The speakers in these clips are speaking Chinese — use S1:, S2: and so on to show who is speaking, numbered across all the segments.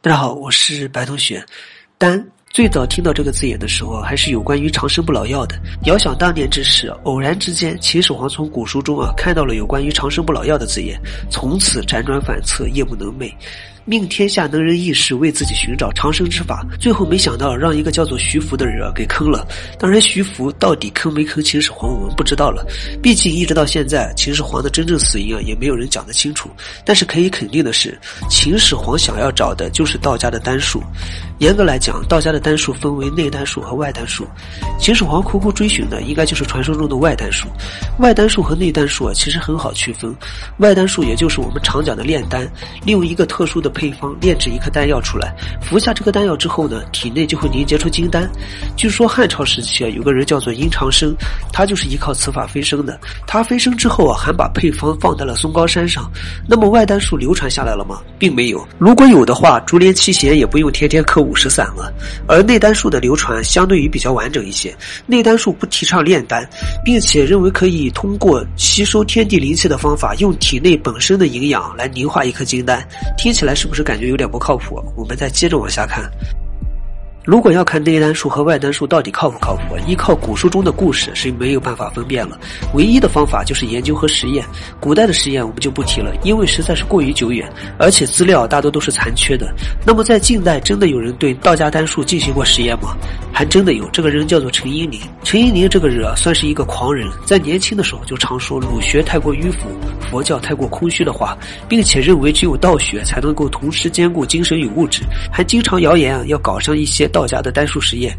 S1: 大家好，我是白同学。丹最早听到这个字眼的时候，还是有关于长生不老药的。遥想当年之时，偶然之间，秦始皇从古书中啊看到了有关于长生不老药的字眼，从此辗转反侧，夜不能寐。命天下能人异士为自己寻找长生之法，最后没想到让一个叫做徐福的人给坑了。当然，徐福到底坑没坑秦始皇，我们不知道了。毕竟一直到现在，秦始皇的真正死因啊，也没有人讲得清楚。但是可以肯定的是，秦始皇想要找的就是道家的丹术。严格来讲，道家的丹术分为内丹术和外丹术。秦始皇苦苦追寻的，应该就是传说中的外丹术。外丹术和内丹术啊，其实很好区分。外丹术也就是我们常讲的炼丹，利用一个特殊的配方炼制一颗丹药出来，服下这颗丹药之后呢，体内就会凝结出金丹。据说汉朝时期啊，有个人叫做殷长生，他就是依靠此法飞升的。他飞升之后啊，还把配方放在了松高山上。那么外丹术流传下来了吗？并没有。如果有的话，竹联七贤也不用天天刻五石散了。而内丹术的流传相对于比较完整一些。内丹术不提倡炼丹，并且认为可以通过吸收天地灵气的方法，用体内本身的营养来凝化一颗金丹。听起来是不是感觉有点不靠谱？我们再接着往下看。如果要看内丹术和外丹术到底靠不靠谱，依靠古书中的故事是没有办法分辨了。唯一的方法就是研究和实验。古代的实验我们就不提了，因为实在是过于久远，而且资料大多都是残缺的。那么在近代，真的有人对道家丹术进行过实验吗？还真的有，这个人叫做陈英宁。陈英宁这个人啊，算是一个狂人，在年轻的时候就常说儒学太过迂腐，佛教太过空虚的话，并且认为只有道学才能够同时兼顾精神与物质，还经常谣言啊要搞上一些道家的丹术实验。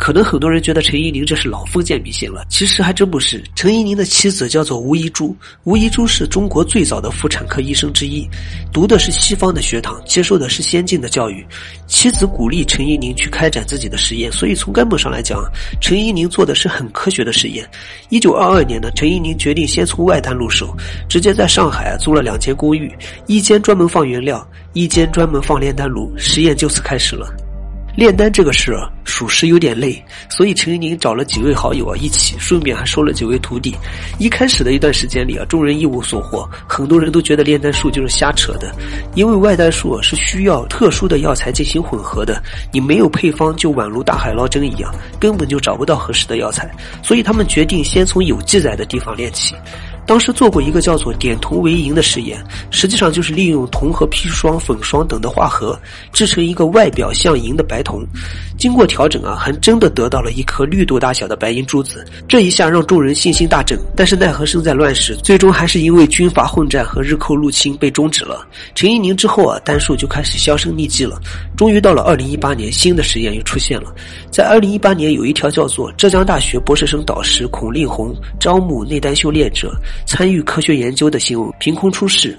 S1: 可能很多人觉得陈一宁这是老封建迷信了，其实还真不是。陈一宁的妻子叫做吴一珠，吴一珠是中国最早的妇产科医生之一，读的是西方的学堂，接受的是先进的教育。妻子鼓励陈一宁去开展自己的实验，所以从根本上来讲，陈一宁做的是很科学的实验。一九二二年呢，陈一宁决定先从外滩入手，直接在上海租了两间公寓，一间专门放原料，一间专门放炼丹炉，实验就此开始了。炼丹这个事儿，属实有点累，所以陈一宁找了几位好友啊一起，顺便还收了几位徒弟。一开始的一段时间里啊，众人一无所获，很多人都觉得炼丹术就是瞎扯的，因为外丹术是需要特殊的药材进行混合的，你没有配方就宛如大海捞针一样，根本就找不到合适的药材。所以他们决定先从有记载的地方练起。当时做过一个叫做点铜为银的实验，实际上就是利用铜和砒霜、粉霜等的化合，制成一个外表像银的白铜。经过调整啊，还真的得到了一颗绿豆大小的白银珠子。这一下让众人信心大振。但是奈何生在乱世，最终还是因为军阀混战和日寇入侵被终止了。陈一宁之后啊，丹术就开始销声匿迹了。终于到了二零一八年，新的实验又出现了。在二零一八年，有一条叫做浙江大学博士生导师孔令红招募内丹修炼者。参与科学研究的新闻凭空出世，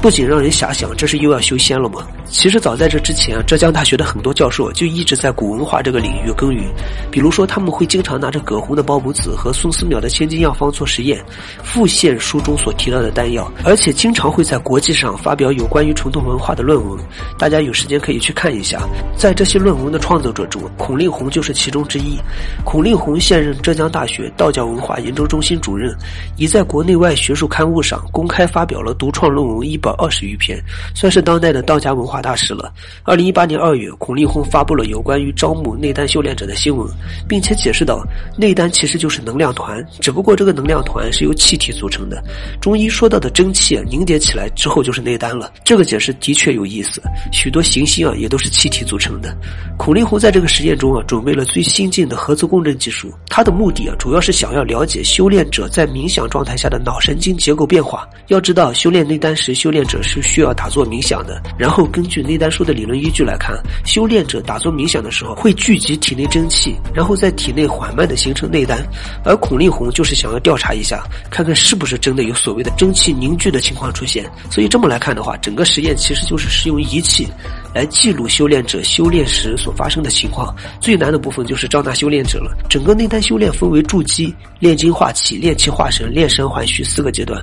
S1: 不仅让人遐想，这是又要修仙了吗？其实早在这之前，浙江大学的很多教授就一直在古文化这个领域耕耘。比如说，他们会经常拿着葛洪的《抱朴子》和宋思邈的《千金药方》做实验，复现书中所提到的丹药，而且经常会在国际上发表有关于传统文化的论文。大家有时间可以去看一下。在这些论文的创作者中，孔令红就是其中之一。孔令红现任浙江大学道教文化研究中心主任，已在国内外学术刊物上公开发表了独创论文一百二十余篇，算是当代的道家文化大师了。二零一八年二月，孔令红发布了有关于招募内丹修炼者的新闻，并且解释到，内丹其实就是能量团，只不过这个能量团是由气体组成的。中医说到的真气凝结起来之后就是内丹了。这个解释的确有意思，许多行星啊也都是气体组成的。孔令红在这个实验中啊，准备了最新进的核磁共振技术，他的目的啊，主要是想要了解修炼者在冥想状态下的脑神经结构变化。要知道，修炼内丹时，修炼练者是需要打坐冥想的，然后根据内丹术的理论依据来看，修炼者打坐冥想的时候会聚集体内真气，然后在体内缓慢的形成内丹。而孔令红就是想要调查一下，看看是不是真的有所谓的真气凝聚的情况出现。所以这么来看的话，整个实验其实就是使用仪器。来记录修炼者修炼时所发生的情况，最难的部分就是招纳修炼者了。整个内丹修炼分为筑基、炼精化气、炼气化神、炼神还虚四个阶段。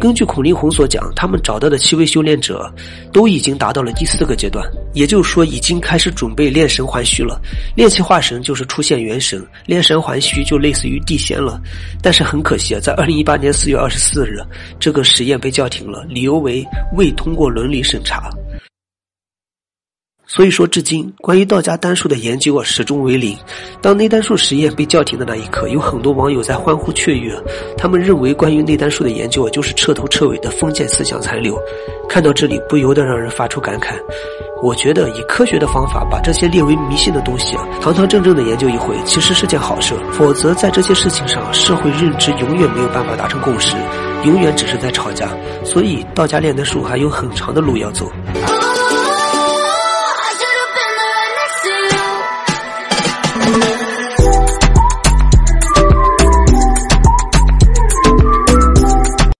S1: 根据孔令红所讲，他们找到的七位修炼者都已经达到了第四个阶段，也就是说已经开始准备炼神还虚了。炼气化神就是出现元神，炼神还虚就类似于地仙了。但是很可惜啊，在二零一八年四月二十四日，这个实验被叫停了，理由为未通过伦理审查。所以说至今，关于道家丹术的研究啊，始终为零。当内丹术实验被叫停的那一刻，有很多网友在欢呼雀跃，他们认为关于内丹术的研究啊，就是彻头彻尾的封建思想残留。看到这里，不由得让人发出感慨。我觉得以科学的方法把这些列为迷信的东西啊，堂堂正正的研究一回，其实是件好事。否则，在这些事情上，社会认知永远没有办法达成共识，永远只是在吵架。所以，道家炼丹术还有很长的路要走。